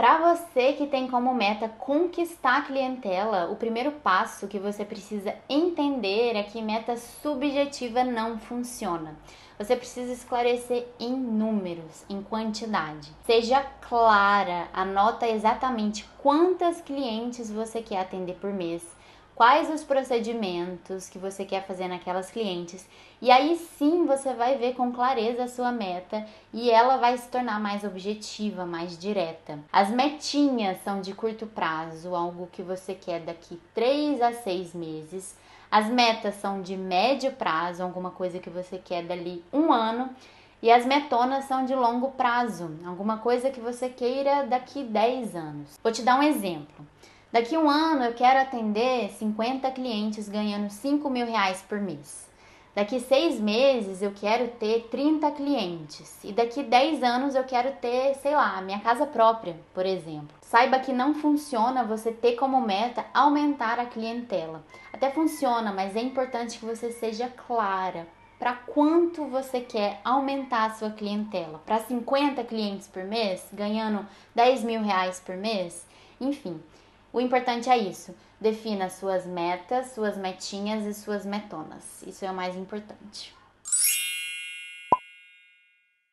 Para você que tem como meta conquistar a clientela, o primeiro passo que você precisa entender é que meta subjetiva não funciona. Você precisa esclarecer em números, em quantidade. Seja clara, anota exatamente quantas clientes você quer atender por mês quais os procedimentos que você quer fazer naquelas clientes. E aí sim você vai ver com clareza a sua meta e ela vai se tornar mais objetiva, mais direta. As metinhas são de curto prazo, algo que você quer daqui 3 a 6 meses. As metas são de médio prazo, alguma coisa que você quer dali um ano. E as metonas são de longo prazo, alguma coisa que você queira daqui 10 anos. Vou te dar um exemplo. Daqui um ano eu quero atender 50 clientes ganhando 5 mil reais por mês. Daqui seis meses eu quero ter 30 clientes. E daqui 10 anos eu quero ter, sei lá, minha casa própria, por exemplo. Saiba que não funciona você ter como meta aumentar a clientela. Até funciona, mas é importante que você seja clara. Para quanto você quer aumentar a sua clientela? Para 50 clientes por mês, ganhando 10 mil reais por mês? Enfim, o importante é isso. Defina suas metas, suas metinhas e suas metonas. Isso é o mais importante.